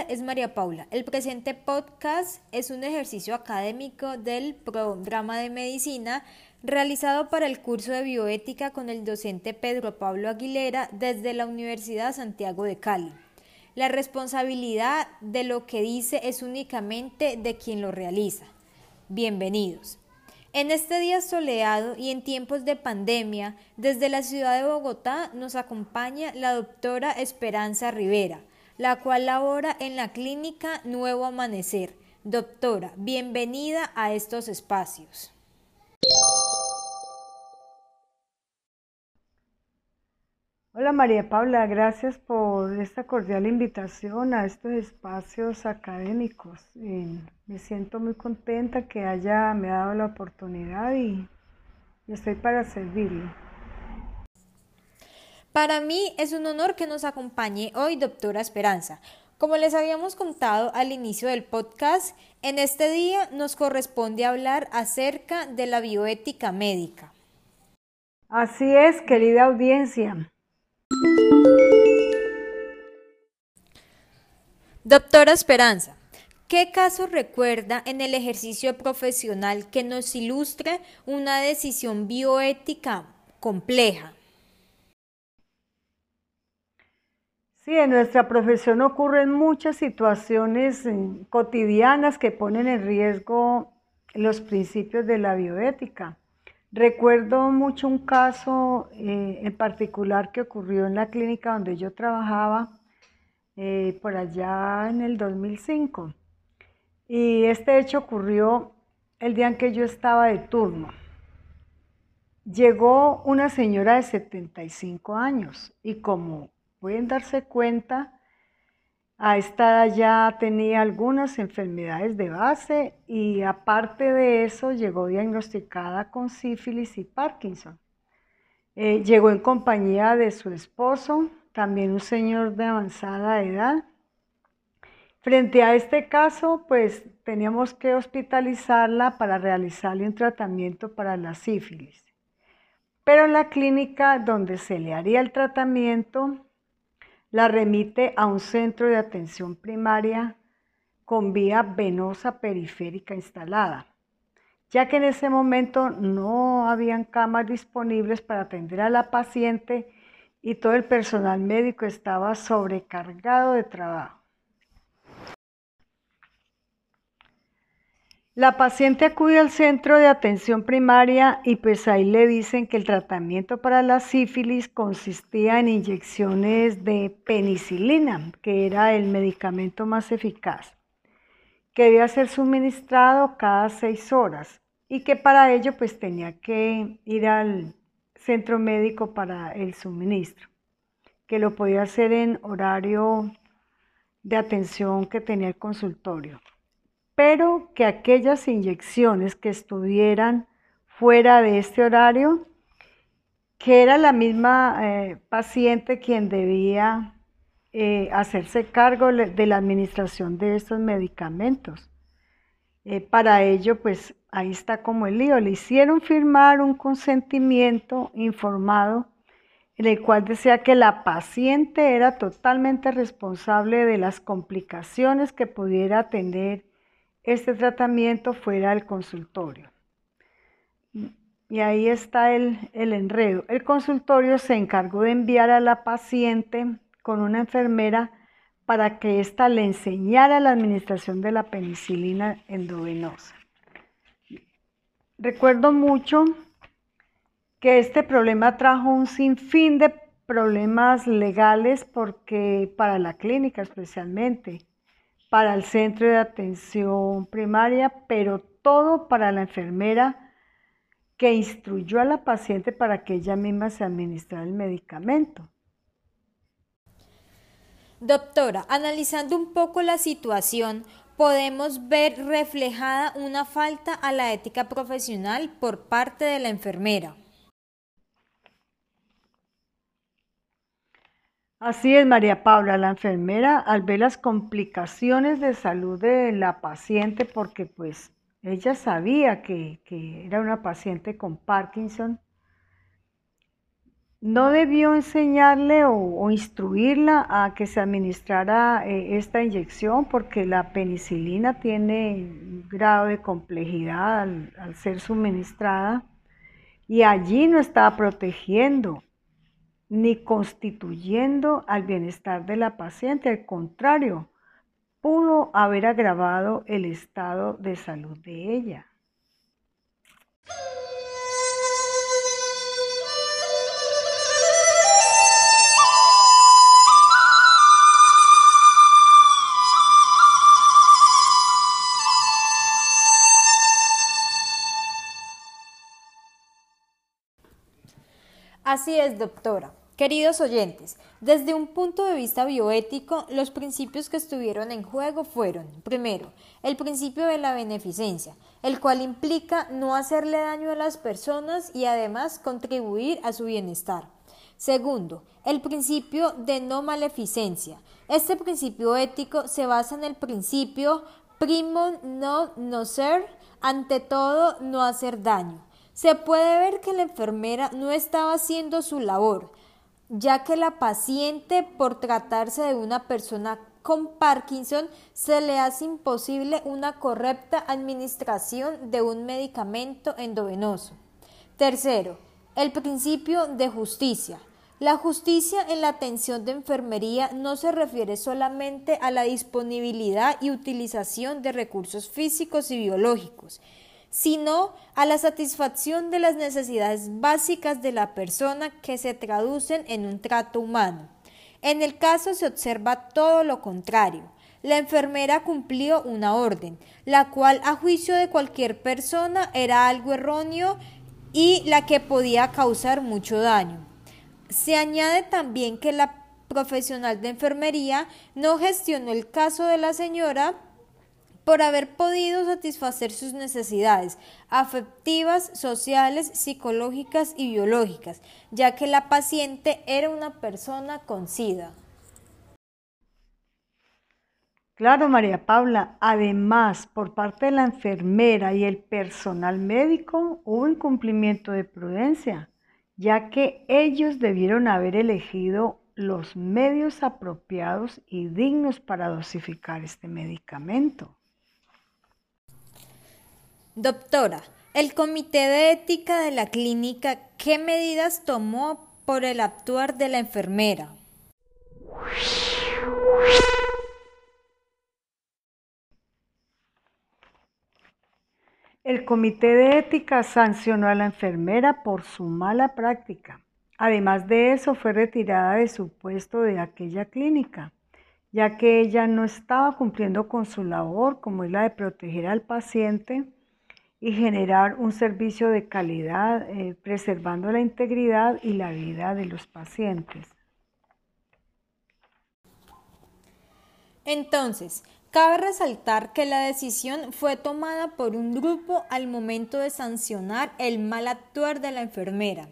Es María Paula. El presente podcast es un ejercicio académico del programa de medicina realizado para el curso de bioética con el docente Pedro Pablo Aguilera desde la Universidad Santiago de Cali. La responsabilidad de lo que dice es únicamente de quien lo realiza. Bienvenidos. En este día soleado y en tiempos de pandemia, desde la ciudad de Bogotá nos acompaña la doctora Esperanza Rivera, la cual labora en la clínica Nuevo Amanecer. Doctora, bienvenida a estos espacios. Hola María Paula, gracias por esta cordial invitación a estos espacios académicos. Eh, me siento muy contenta que haya me ha dado la oportunidad y, y estoy para servirle. Para mí es un honor que nos acompañe hoy, doctora Esperanza. Como les habíamos contado al inicio del podcast, en este día nos corresponde hablar acerca de la bioética médica. Así es, querida audiencia. Doctora Esperanza, ¿qué caso recuerda en el ejercicio profesional que nos ilustre una decisión bioética compleja? Sí, en nuestra profesión ocurren muchas situaciones eh, cotidianas que ponen en riesgo los principios de la bioética. Recuerdo mucho un caso eh, en particular que ocurrió en la clínica donde yo trabajaba eh, por allá en el 2005. Y este hecho ocurrió el día en que yo estaba de turno. Llegó una señora de 75 años y como pueden darse cuenta, a esta ya tenía algunas enfermedades de base y aparte de eso llegó diagnosticada con sífilis y Parkinson. Eh, llegó en compañía de su esposo, también un señor de avanzada edad. Frente a este caso, pues teníamos que hospitalizarla para realizarle un tratamiento para la sífilis. Pero en la clínica donde se le haría el tratamiento, la remite a un centro de atención primaria con vía venosa periférica instalada, ya que en ese momento no habían camas disponibles para atender a la paciente y todo el personal médico estaba sobrecargado de trabajo. La paciente acude al centro de atención primaria y pues ahí le dicen que el tratamiento para la sífilis consistía en inyecciones de penicilina, que era el medicamento más eficaz, que debía ser suministrado cada seis horas y que para ello pues tenía que ir al centro médico para el suministro, que lo podía hacer en horario de atención que tenía el consultorio pero que aquellas inyecciones que estuvieran fuera de este horario, que era la misma eh, paciente quien debía eh, hacerse cargo de la administración de estos medicamentos. Eh, para ello, pues ahí está como el lío. Le hicieron firmar un consentimiento informado en el cual decía que la paciente era totalmente responsable de las complicaciones que pudiera tener este tratamiento fuera del consultorio. Y ahí está el, el, enredo. El consultorio se encargó de enviar a la paciente con una enfermera para que ésta le enseñara la administración de la penicilina endovenosa. Recuerdo mucho que este problema trajo un sinfín de problemas legales porque para la clínica especialmente para el centro de atención primaria, pero todo para la enfermera que instruyó a la paciente para que ella misma se administrara el medicamento. Doctora, analizando un poco la situación, podemos ver reflejada una falta a la ética profesional por parte de la enfermera. Así es, María Paula, la enfermera, al ver las complicaciones de salud de la paciente, porque pues ella sabía que, era una paciente con Parkinson, no debió enseñarle o, instruirla a que se administrara eh, esta inyección porque la penicilina tiene grado de complejidad al, ser suministrada y allí no estaba protegiendo ni constituyendo al bienestar de la paciente, al contrario, pudo haber agravado el estado de salud de ella. Así es, doctora. Queridos oyentes, desde un punto de vista bioético, los principios que estuvieron en juego fueron, primero, el principio de la beneficencia, el cual implica no hacerle daño a las personas y además contribuir a su bienestar. Segundo, el principio de no maleficencia. Este principio ético se basa en el principio primo no no ser, ante todo no hacer daño. Se puede ver que la enfermera no estaba haciendo su labor, ya que la paciente, por tratarse de una persona con Parkinson, se le hace imposible una correcta administración de un medicamento endovenoso. Tercero, el principio de justicia. La justicia en la atención de enfermería no se refiere solamente a la disponibilidad y utilización de recursos físicos y biológicos, sino a la satisfacción de las necesidades básicas de la persona que se traducen en un trato humano. En el caso se observa todo lo contrario. La enfermera cumplió una orden, la cual a juicio de cualquier persona era algo erróneo y la que podía causar mucho daño. Se añade también que la profesional de enfermería no gestionó el caso de la señora por haber podido satisfacer sus necesidades afectivas, sociales, psicológicas y biológicas, ya que la paciente era una persona con SIDA. Claro, María Paula. Además, por parte de la enfermera y el personal médico hubo incumplimiento de prudencia, ya que ellos debieron haber elegido los medios apropiados y dignos para dosificar este medicamento. Doctora, el Comité de Ética de la clínica, ¿qué medidas tomó por el actuar de la enfermera? El Comité de Ética sancionó a la enfermera por su mala práctica. Además de eso, fue retirada de su puesto de aquella clínica, ya que ella no estaba cumpliendo con su labor, como es la de proteger al paciente y generar un servicio de calidad, eh, preservando la integridad y la vida de los pacientes. Entonces, cabe resaltar que la decisión fue tomada por un grupo al momento de sancionar el mal actuar de la enfermera.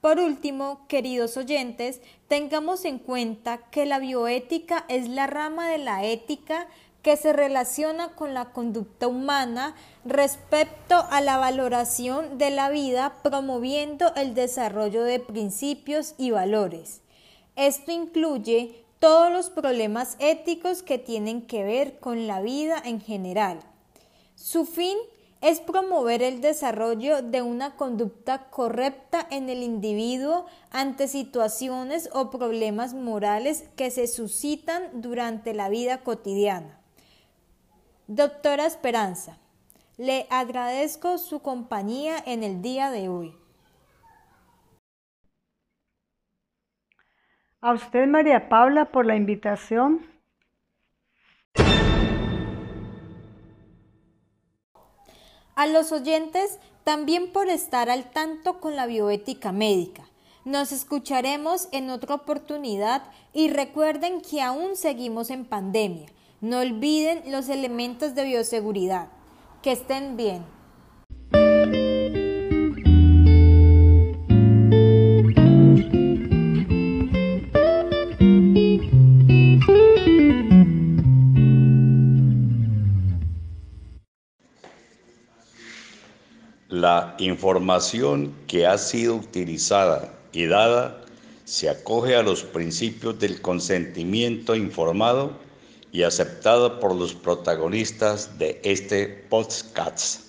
Por último, queridos oyentes, tengamos en cuenta que la bioética es la rama de la ética que se relaciona con la conducta humana respecto a la valoración de la vida, promoviendo el desarrollo de principios y valores. Esto incluye todos los problemas éticos que tienen que ver con la vida en general. Su fin es promover el desarrollo de una conducta correcta en el individuo ante situaciones o problemas morales que se suscitan durante la vida cotidiana. Doctora Esperanza, le agradezco su compañía en el día de hoy. A usted, María Paula, por la invitación. A los oyentes también por estar al tanto con la bioética médica. Nos escucharemos en otra oportunidad y recuerden que aún seguimos en pandemia. No olviden los elementos de bioseguridad. Que estén bien. La información que ha sido utilizada y dada se acoge a los principios del consentimiento informado y aceptado por los protagonistas de este podcast.